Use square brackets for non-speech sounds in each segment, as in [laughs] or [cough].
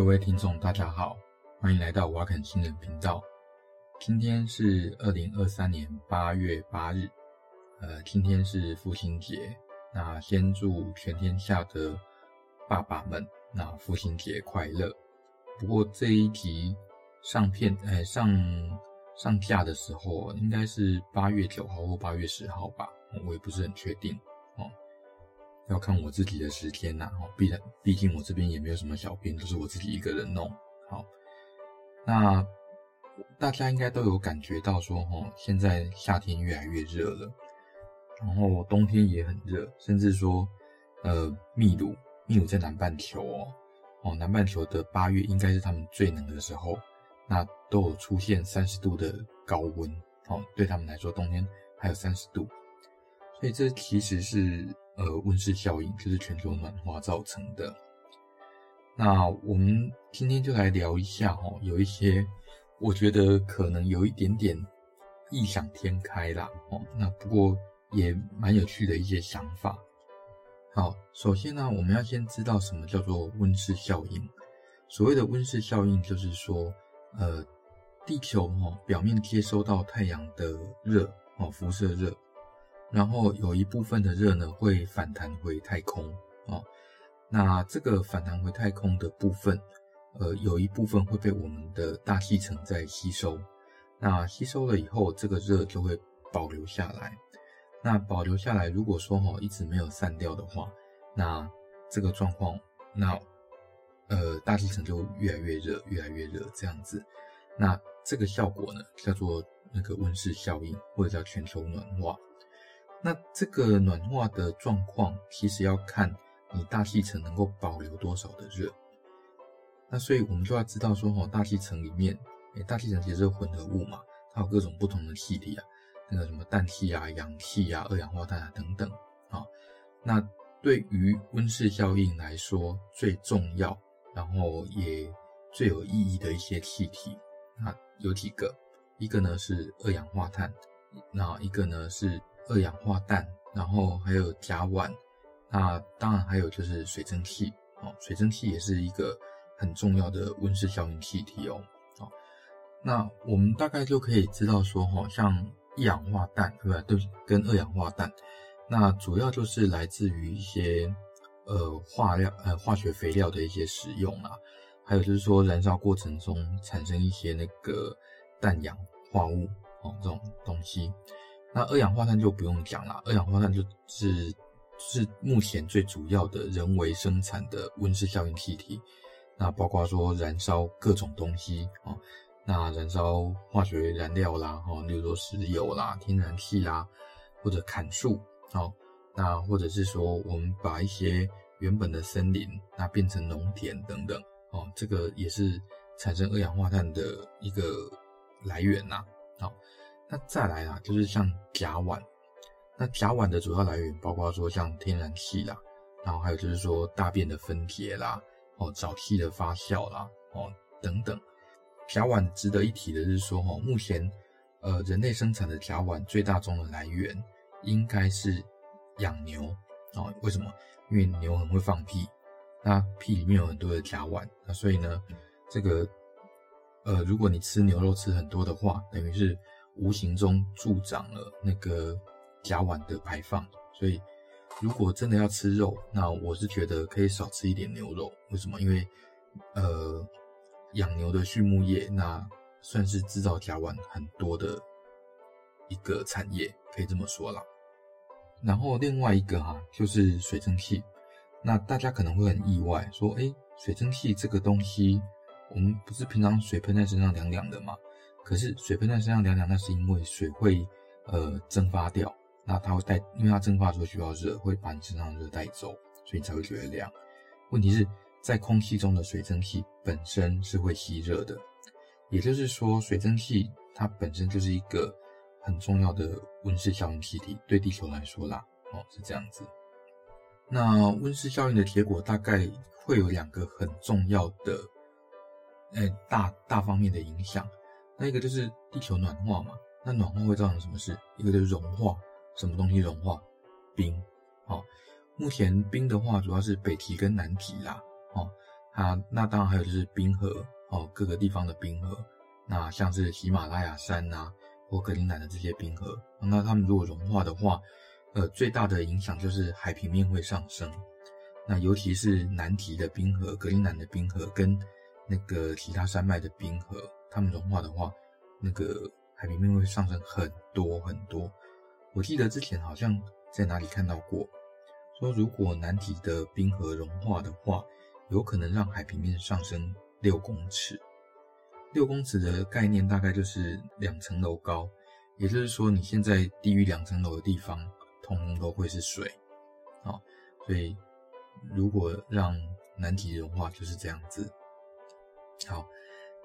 各位听众，大家好，欢迎来到瓦肯新人频道。今天是二零二三年八月八日，呃，今天是父亲节。那先祝全天下的爸爸们，那父亲节快乐。不过这一集上片，呃，上上架的时候，应该是八月九号或八月十号吧，我也不是很确定，要看我自己的时间呐。哦，毕然，毕竟我这边也没有什么小编，都是我自己一个人弄。好，那。大家应该都有感觉到说，哦，现在夏天越来越热了，然后冬天也很热，甚至说，呃，秘鲁，秘鲁在南半球哦，哦，南半球的八月应该是他们最冷的时候，那都有出现三十度的高温，哦，对他们来说，冬天还有三十度，所以这其实是呃温室效应，就是全球暖化造成的。那我们今天就来聊一下，哈，有一些。我觉得可能有一点点异想天开啦，哦，那不过也蛮有趣的一些想法。好，首先呢，我们要先知道什么叫做温室效应。所谓的温室效应，就是说，呃，地球哦表面接收到太阳的热哦，辐射热，然后有一部分的热呢会反弹回太空哦，那这个反弹回太空的部分。呃，有一部分会被我们的大气层在吸收，那吸收了以后，这个热就会保留下来。那保留下来，如果说哈一直没有散掉的话，那这个状况，那呃大气层就越来越热，越来越热这样子。那这个效果呢，叫做那个温室效应，或者叫全球暖化。那这个暖化的状况，其实要看你大气层能够保留多少的热。那所以，我们就要知道说，哈，大气层里面，诶，大气层其实是混合物嘛，它有各种不同的气体啊，那个什么氮气啊、氧气啊、二氧化碳啊等等，啊，那对于温室效应来说，最重要，然后也最有意义的一些气体，那，有几个，一个呢是二氧化碳，那一个呢是二氧化氮，然后还有甲烷，那当然还有就是水蒸气，哦，水蒸气也是一个。很重要的温室效应气体哦，好，那我们大概就可以知道说，哈，像一氧化氮，对吧？对，跟二氧化氮，那主要就是来自于一些呃化料、呃化学肥料的一些使用啊，还有就是说燃烧过程中产生一些那个氮氧化物哦，这种东西。那二氧化碳就不用讲了，二氧化碳就是是目前最主要的人为生产的温室效应气体。那包括说燃烧各种东西啊，那燃烧化学燃料啦，哈，例如说石油啦、天然气啦，或者砍树，哦，那或者是说我们把一些原本的森林那变成农田等等，哦，这个也是产生二氧化碳的一个来源呐。那再来啊，就是像甲烷，那甲烷的主要来源包括说像天然气啦，然后还有就是说大便的分解啦。哦，沼气的发酵啦，哦等等，甲烷值得一提的是说，哈，目前呃人类生产的甲烷最大宗的来源应该是养牛哦。为什么？因为牛很会放屁，那屁里面有很多的甲烷，那所以呢，这个呃如果你吃牛肉吃很多的话，等于是无形中助长了那个甲烷的排放，所以。如果真的要吃肉，那我是觉得可以少吃一点牛肉。为什么？因为，呃，养牛的畜牧业，那算是制造甲烷很多的一个产业，可以这么说啦。然后另外一个哈、就是水蒸气。那大家可能会很意外，说，诶，水蒸气这个东西，我们不是平常水喷在身上凉凉的吗？可是水喷在身上凉凉，那是因为水会呃蒸发掉。那它会带，因为它蒸发的时候需要热，会把你身上的热带走，所以你才会觉得凉。问题是在空气中的水蒸气本身是会吸热的，也就是说，水蒸气它本身就是一个很重要的温室效应气体，对地球来说啦，哦，是这样子。那温室效应的结果大概会有两个很重要的，哎，大大方面的影响。那一个就是地球暖化嘛，那暖化会造成什么事？一个就是融化。什么东西融化？冰。好，目前冰的话主要是北极跟南极啦。哦，啊，那当然还有就是冰河哦，各个地方的冰河，那像是喜马拉雅山呐、啊，或格陵兰的这些冰河，那它们如果融化的话，呃，最大的影响就是海平面会上升。那尤其是南极的冰河、格陵兰的冰河跟那个其他山脉的冰河，它们融化的话，那个海平面会上升很多很多。我记得之前好像在哪里看到过，说如果南极的冰河融化的话，有可能让海平面上升六公尺。六公尺的概念大概就是两层楼高，也就是说你现在低于两层楼的地方，通通都会是水。啊，所以如果让南极融化就是这样子。好，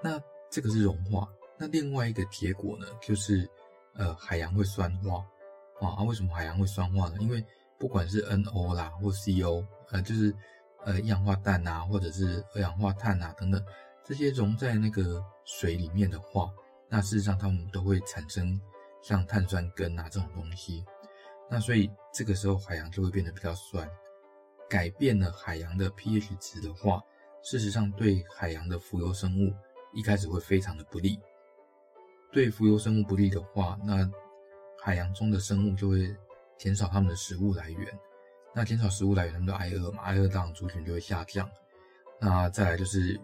那这个是融化。那另外一个结果呢，就是呃海洋会酸化。啊，为什么海洋会酸化呢？因为不管是 NO 啦或 CO，呃，就是呃一氧化氮啊，或者是二氧化碳啊等等，这些溶在那个水里面的话，那事实上它们都会产生像碳酸根啊这种东西。那所以这个时候海洋就会变得比较酸。改变了海洋的 pH 值的话，事实上对海洋的浮游生物一开始会非常的不利。对浮游生物不利的话，那海洋中的生物就会减少它们的食物来源，那减少食物来源，它们就挨饿嘛，挨饿当然族群就会下降。那再来就是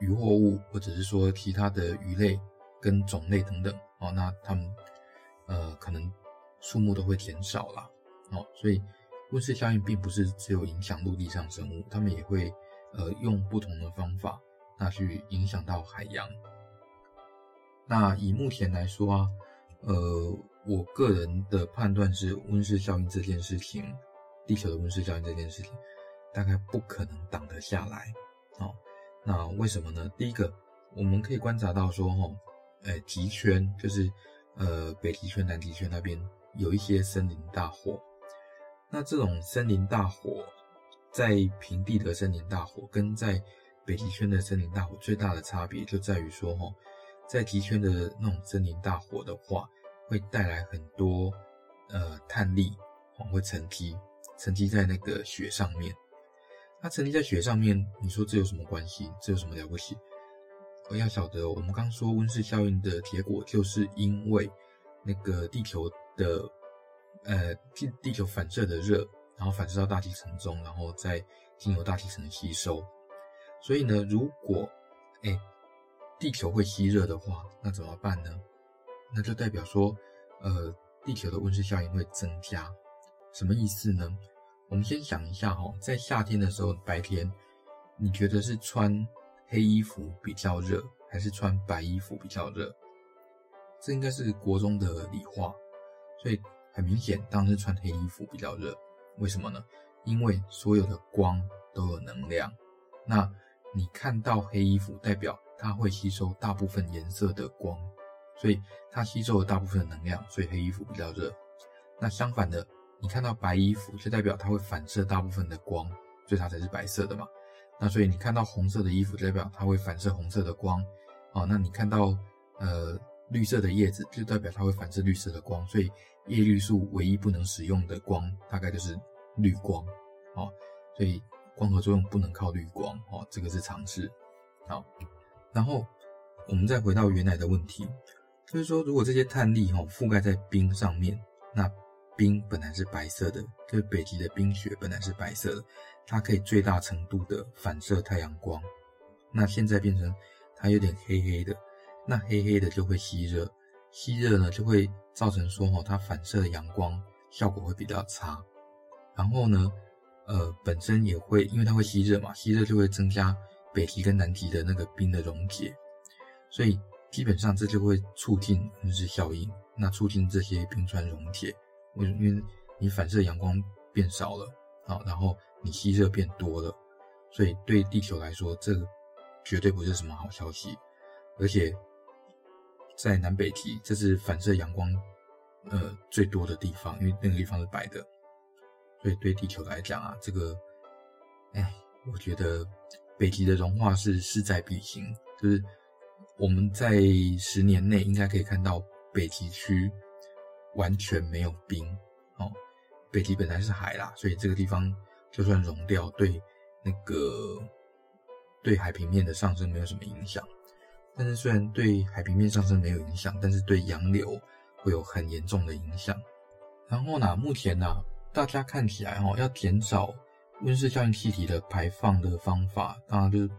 渔获物，或者是说其他的鱼类跟种类等等哦，那它们呃可能数目都会减少啦。哦。所以温室效应并不是只有影响陆地上生物，它们也会呃用不同的方法那去影响到海洋。那以目前来说啊，呃。我个人的判断是，温室效应这件事情，地球的温室效应这件事情，大概不可能挡得下来。哦，那为什么呢？第一个，我们可以观察到说，哦，诶，极圈就是，呃，北极圈、南极圈那边有一些森林大火。那这种森林大火，在平地的森林大火跟在北极圈的森林大火最大的差别就在于说，哦，在极圈的那种森林大火的话，会带来很多呃碳粒，会沉积，沉积在那个雪上面。它沉积在雪上面，你说这有什么关系？这有什么了不起？我要晓得，我们刚说温室效应的结果，就是因为那个地球的呃地地球反射的热，然后反射到大气层中，然后再经由大气层吸收。所以呢，如果哎地球会吸热的话，那怎么办呢？那就代表说，呃，地球的温室效应会增加，什么意思呢？我们先想一下哈，在夏天的时候，白天，你觉得是穿黑衣服比较热，还是穿白衣服比较热？这应该是国中的理化，所以很明显，当然是穿黑衣服比较热。为什么呢？因为所有的光都有能量，那你看到黑衣服，代表它会吸收大部分颜色的光。所以它吸收了大部分能量，所以黑衣服比较热。那相反的，你看到白衣服，就代表它会反射大部分的光，所以它才是白色的嘛。那所以你看到红色的衣服，就代表它会反射红色的光。哦，那你看到呃绿色的叶子，就代表它会反射绿色的光。所以叶绿素唯一不能使用的光，大概就是绿光。哦，所以光合作用不能靠绿光。哦，这个是常识。好，然后我们再回到原来的问题。就是说，如果这些碳粒哈覆盖在冰上面，那冰本来是白色的，就是北极的冰雪本来是白色的，它可以最大程度的反射太阳光。那现在变成它有点黑黑的，那黑黑的就会吸热，吸热呢就会造成说哈它反射的阳光效果会比较差。然后呢，呃，本身也会因为它会吸热嘛，吸热就会增加北极跟南极的那个冰的溶解，所以。基本上这就会促进温室效应，那促进这些冰川溶解。为什么？因为你反射阳光变少了，啊，然后你吸热变多了，所以对地球来说，这绝对不是什么好消息。而且在南北极，这是反射阳光呃最多的地方，因为那个地方是白的，所以对地球来讲啊，这个，哎，我觉得北极的融化是势在必行，就是。我们在十年内应该可以看到北极区完全没有冰哦。北极本来是海啦，所以这个地方就算融掉，对那个对海平面的上升没有什么影响。但是虽然对海平面上升没有影响，但是对洋流会有很严重的影响。然后呢，目前呢，大家看起来哈，要减少温室效应气体的排放的方法，当然就是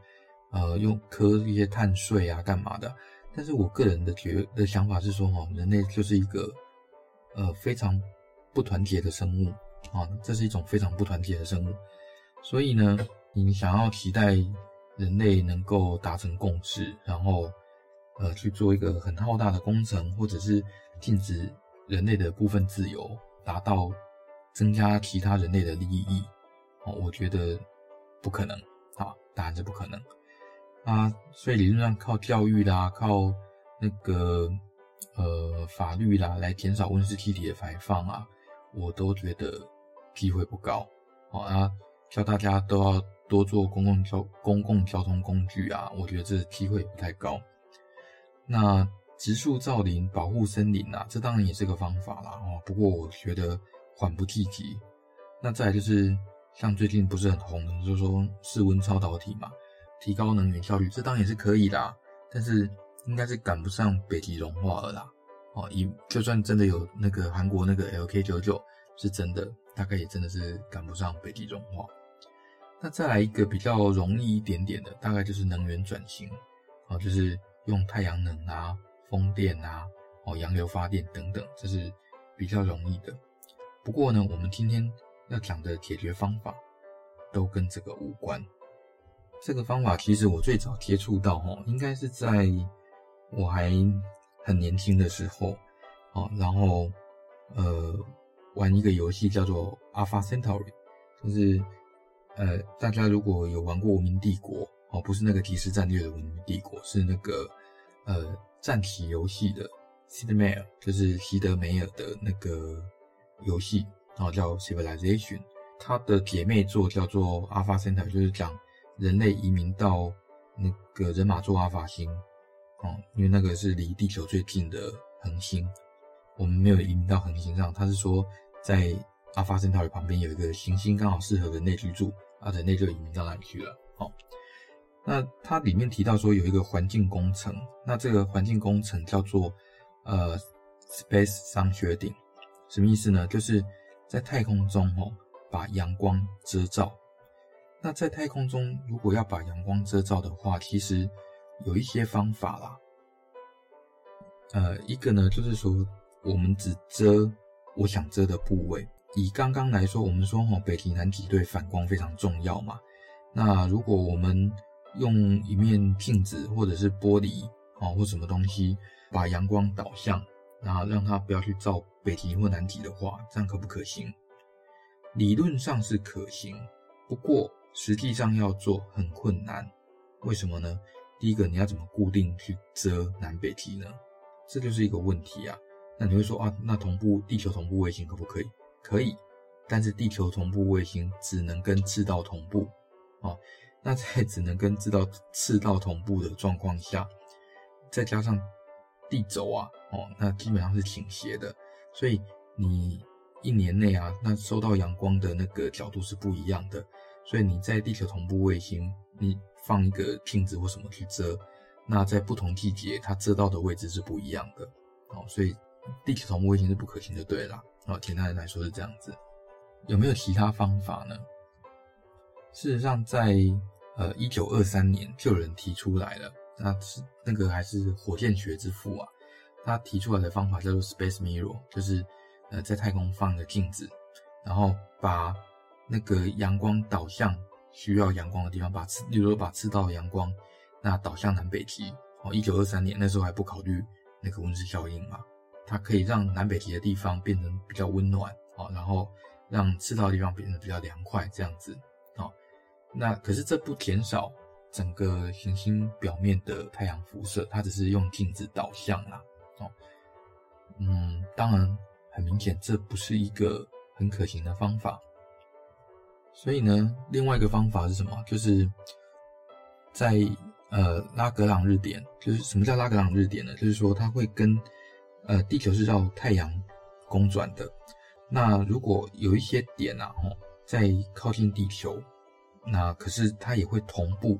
呃用磕一些碳税啊，干嘛的。但是我个人的觉的想法是说，哈，人类就是一个呃非常不团结的生物啊，这是一种非常不团结的生物。所以呢，你想要期待人类能够达成共识，然后呃去做一个很浩大的工程，或者是禁止人类的部分自由，达到增加其他人类的利益，哦，我觉得不可能啊，当然是不可能啊。所以理论上靠教育啦，靠那个呃法律啦来减少温室气体的排放啊，我都觉得机会不高啊。叫大家都要。多坐公共交公共交通工具啊，我觉得这机会不太高。那植树造林、保护森林啊，这当然也是个方法啦。哦。不过我觉得缓不济急。那再来就是像最近不是很红的，就是说室温超导体嘛，提高能源效率，这当然也是可以啦。但是应该是赶不上北极融化了啦。哦，以就算真的有那个韩国那个 LK99 是真的，大概也真的是赶不上北极融化。那再来一个比较容易一点点的，大概就是能源转型，啊，就是用太阳能啊、风电啊、哦、洋流发电等等，这是比较容易的。不过呢，我们今天要讲的解决方法都跟这个无关。这个方法其实我最早接触到，哈，应该是在我还很年轻的时候，啊，然后呃，玩一个游戏叫做 Alpha Centauri，就是。呃，大家如果有玩过《文明帝国》哦，不是那个即时战略的《文明帝国》，是那个呃战棋游戏的 Sid Meier，就是席德梅尔的那个游戏，然后叫 Civilization。它的姐妹作叫做 Alpha Center，就是讲人类移民到那个人马座阿法星，哦，因为那个是离地球最近的恒星。我们没有移民到恒星上，它是说在 Alpha Centauri 旁边有一个行星，刚好适合人类居住。啊，人类就移民到那里去了？哦，那它里面提到说有一个环境工程，那这个环境工程叫做呃 Space Sunshading，什么意思呢？就是在太空中哦，把阳光遮罩。那在太空中如果要把阳光遮罩的话，其实有一些方法啦。呃，一个呢就是说我们只遮我想遮的部位。以刚刚来说，我们说哈，北极南极对反光非常重要嘛。那如果我们用一面镜子或者是玻璃啊，或什么东西，把阳光导向，然后让它不要去照北极或南极的话，这样可不可行？理论上是可行，不过实际上要做很困难。为什么呢？第一个，你要怎么固定去遮南北极呢？这就是一个问题啊。那你会说啊，那同步地球同步卫星可不可以？可以，但是地球同步卫星只能跟赤道同步，啊，那在只能跟赤道赤道同步的状况下，再加上地轴啊，哦，那基本上是倾斜的，所以你一年内啊，那收到阳光的那个角度是不一样的，所以你在地球同步卫星，你放一个镜子或什么去遮，那在不同季节它遮到的位置是不一样的，哦，所以地球同步卫星是不可行的，对了。哦，简单的来说是这样子，有没有其他方法呢？事实上在，在呃一九二三年就有人提出来了，那是那个还是火箭学之父啊，他提出来的方法叫做 Space Mirror，就是呃在太空放个镜子，然后把那个阳光导向需要阳光的地方，把赤，例如说把赤道阳光那导向南北极。哦，一九二三年那时候还不考虑那个温室效应嘛。它可以让南北极的地方变成比较温暖哦，然后让赤道的地方变得比较凉快，这样子哦。那可是这不减少整个行星表面的太阳辐射，它只是用镜子导向啦。哦，嗯，当然很明显这不是一个很可行的方法。所以呢，另外一个方法是什么？就是在呃拉格朗日点，就是什么叫拉格朗日点呢？就是说它会跟呃，地球是绕太阳公转的。那如果有一些点啊，哦在靠近地球，那可是它也会同步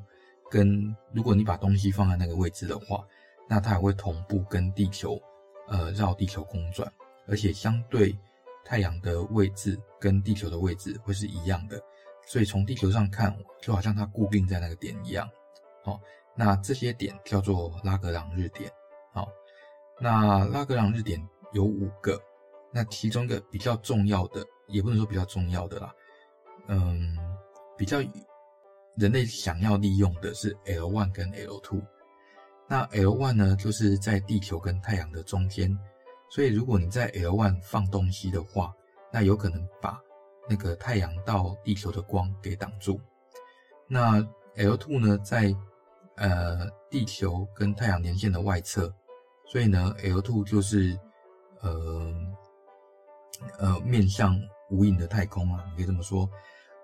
跟如果你把东西放在那个位置的话，那它也会同步跟地球，呃，绕地球公转，而且相对太阳的位置跟地球的位置会是一样的，所以从地球上看，就好像它固定在那个点一样。好，那这些点叫做拉格朗日点。好，那拉格朗日点有五个，那其中一个比较重要的，也不能说比较重要的啦，嗯，比较人类想要利用的是 L1 跟 L2。那 L1 呢，就是在地球跟太阳的中间，所以如果你在 L1 放东西的话，那有可能把那个太阳到地球的光给挡住。那 L2 呢，在呃地球跟太阳连线的外侧，所以呢 L2 就是呃呃面向无垠的太空啊，你可以这么说。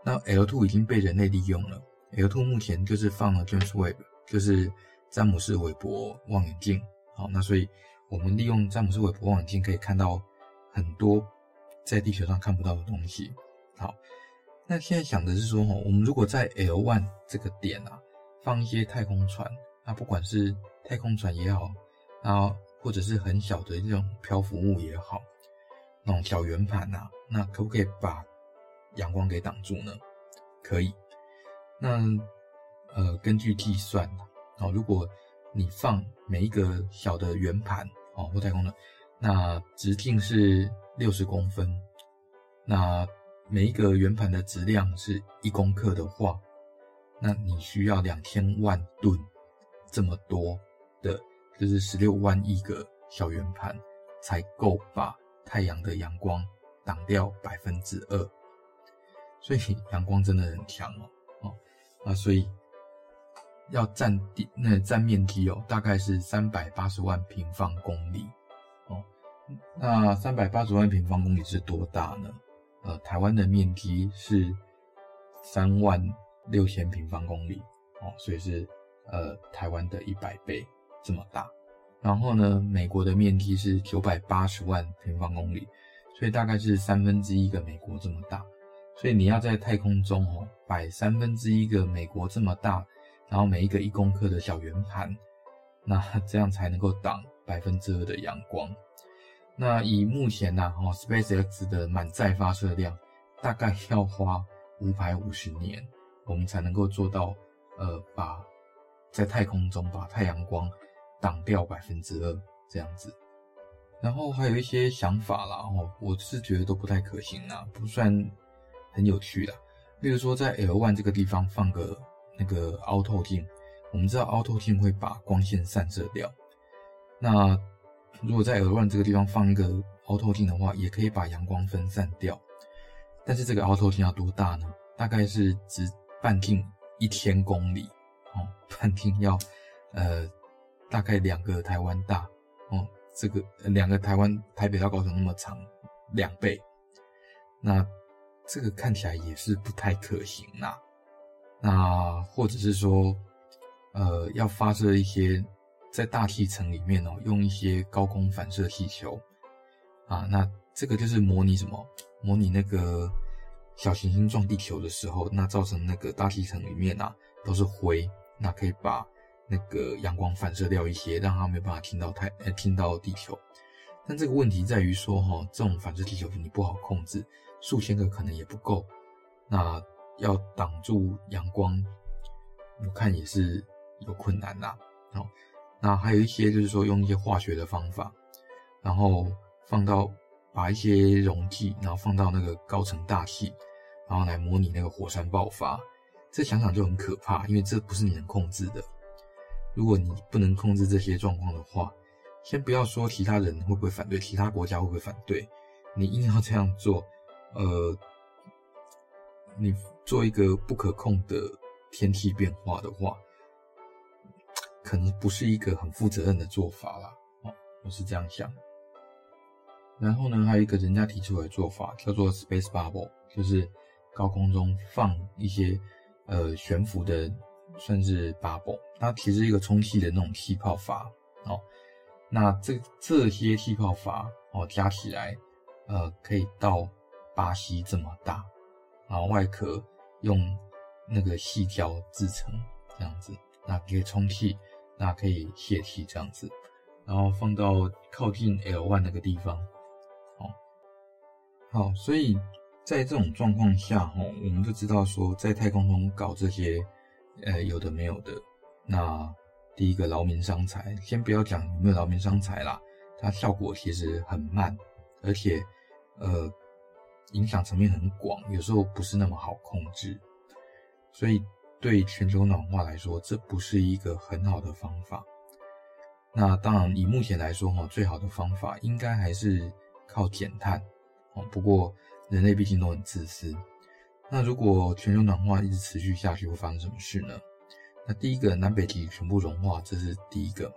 那 L2 已经被人类利用了，L2 目前就是放了 James Webb，就是。詹姆斯韦伯望远镜，好，那所以我们利用詹姆斯韦伯望远镜可以看到很多在地球上看不到的东西。好，那现在想的是说，哈，我们如果在 L1 这个点啊，放一些太空船，那不管是太空船也好，啊，或者是很小的这种漂浮物也好，那种小圆盘呐，那可不可以把阳光给挡住呢？可以。那呃，根据计算。好，如果你放每一个小的圆盘，哦，或太空的，那直径是六十公分，那每一个圆盘的质量是一公克的话，那你需要两千万吨这么多的，就是十六万亿个小圆盘，才够把太阳的阳光挡掉百分之二。所以阳光真的很强，哦，啊，所以。要占地那占面积哦，大概是三百八十万平方公里哦。那三百八十万平方公里是多大呢？呃，台湾的面积是三万六千平方公里哦，所以是呃台湾的一百倍这么大。然后呢，美国的面积是九百八十万平方公里，所以大概是三分之一个美国这么大。所以你要在太空中哦摆三分之一个美国这么大。然后每一个一公克的小圆盘，那 [laughs] 这样才能够挡百分之二的阳光。那以目前呐，哦，SpaceX 的满载发射量，大概要花五百五十年，我们才能够做到，呃，把在太空中把太阳光挡掉百分之二这样子。然后还有一些想法啦，哦，我是觉得都不太可行啊，不算很有趣啦。例如说，在 L1 这个地方放个。那个凹透镜，我们知道凹透镜会把光线散射掉。那如果在 L1 这个地方放一个凹透镜的话，也可以把阳光分散掉。但是这个凹透镜要多大呢？大概是直半径一千公里哦，半径要呃大概两个台湾大哦，这个两个台湾台北到高雄那么长两倍。那这个看起来也是不太可行呐。那或者是说，呃，要发射一些在大气层里面哦，用一些高空反射气球啊，那这个就是模拟什么？模拟那个小行星撞地球的时候，那造成那个大气层里面啊都是灰，那可以把那个阳光反射掉一些，让它没有办法听到太呃听到地球。但这个问题在于说哈，这种反射气球你不好控制，数千个可能也不够。那要挡住阳光，我看也是有困难呐。好，那还有一些就是说用一些化学的方法，然后放到把一些溶剂，然后放到那个高层大气，然后来模拟那个火山爆发。这想想就很可怕，因为这不是你能控制的。如果你不能控制这些状况的话，先不要说其他人会不会反对，其他国家会不会反对，你硬要这样做，呃，你。做一个不可控的天气变化的话，可能不是一个很负责任的做法啦。哦，我是这样想。然后呢，还有一个人家提出来的做法叫做 Space Bubble，就是高空中放一些呃悬浮的，算是 bubble，它其实一个充气的那种气泡阀。哦，那这这些气泡阀哦加起来，呃，可以到巴西这么大，然后外壳。用那个细胶制成这样子，那可以充气，那可以泄气这样子，然后放到靠近 L one 那个地方，好，好，所以在这种状况下，哈，我们就知道说，在太空中搞这些，呃，有的没有的，那第一个劳民伤财，先不要讲有没有劳民伤财啦，它效果其实很慢，而且，呃，影响层面很广，有时候不是那么好控制，所以。对全球暖化来说，这不是一个很好的方法。那当然，以目前来说，哈，最好的方法应该还是靠减碳。哦不过人类毕竟都很自私。那如果全球暖化一直持续下去，会发生什么事呢？那第一个，南北极全部融化，这是第一个。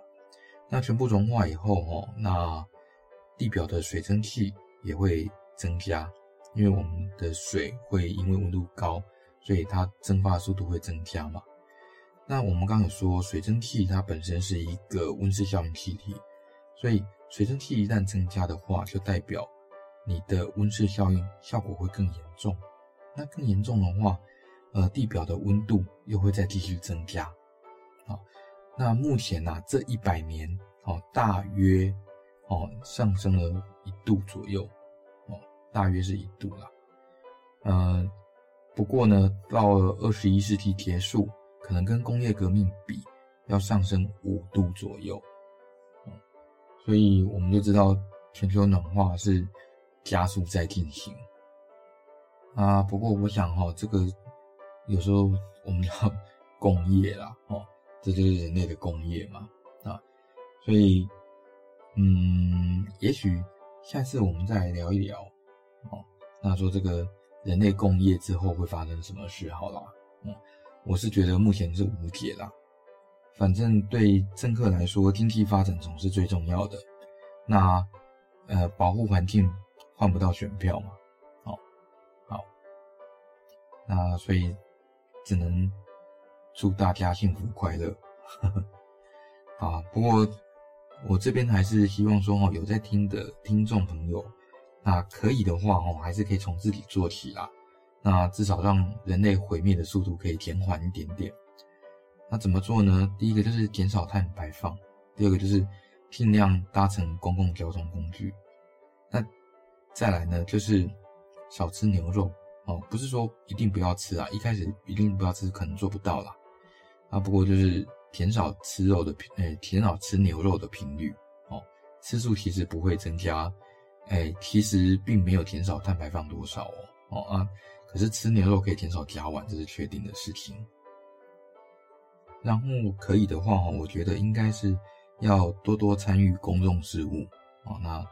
那全部融化以后，哈，那地表的水蒸气也会增加，因为我们的水会因为温度高。所以它蒸发速度会增加嘛？那我们刚刚有说，水蒸气它本身是一个温室效应气体，所以水蒸气一旦增加的话，就代表你的温室效应效果会更严重。那更严重的话，呃，地表的温度又会再继续增加。好，那目前呢、啊，这一百年哦，大约哦上升了一度左右，大约是一度啦，呃。不过呢，到了二十一世纪结束，可能跟工业革命比，要上升五度左右。嗯，所以我们就知道全球暖化是加速在进行。啊，不过我想哈，这个有时候我们叫 [laughs] 工业啦，哦，这就是人类的工业嘛，啊，所以，嗯，也许下次我们再来聊一聊，哦，那说这个。人类共业之后会发生什么事？好啦，嗯，我是觉得目前是无解啦。反正对政客来说，经济发展总是最重要的。那呃，保护环境换不到选票嘛？好，好，那所以只能祝大家幸福快乐。[laughs] 啊，不过我这边还是希望说，哈，有在听的听众朋友。那可以的话，哦，还是可以从自己做起啦。那至少让人类毁灭的速度可以减缓一点点。那怎么做呢？第一个就是减少碳排放，第二个就是尽量搭乘公共交通工具。那再来呢，就是少吃牛肉哦，不是说一定不要吃啊，一开始一定不要吃，可能做不到啦。啊，不过就是减少吃肉的频，诶，减少吃牛肉的频率哦，吃素其实不会增加。哎，其实并没有减少碳排放多少哦，哦啊，可是吃牛肉可以减少甲烷，这是确定的事情。然后可以的话，我觉得应该是要多多参与公众事务啊，那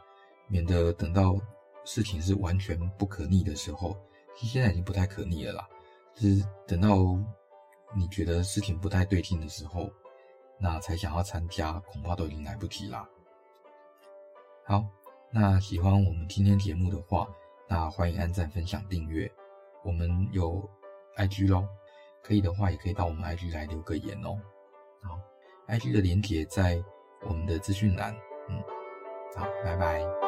免得等到事情是完全不可逆的时候，其实现在已经不太可逆了啦，就是等到你觉得事情不太对劲的时候，那才想要参加，恐怕都已经来不及啦。好。那喜欢我们今天节目的话，那欢迎按赞、分享、订阅。我们有 IG 咯，可以的话也可以到我们 IG 来留个言哦。好，IG 的连结在我们的资讯栏。嗯，好，拜拜。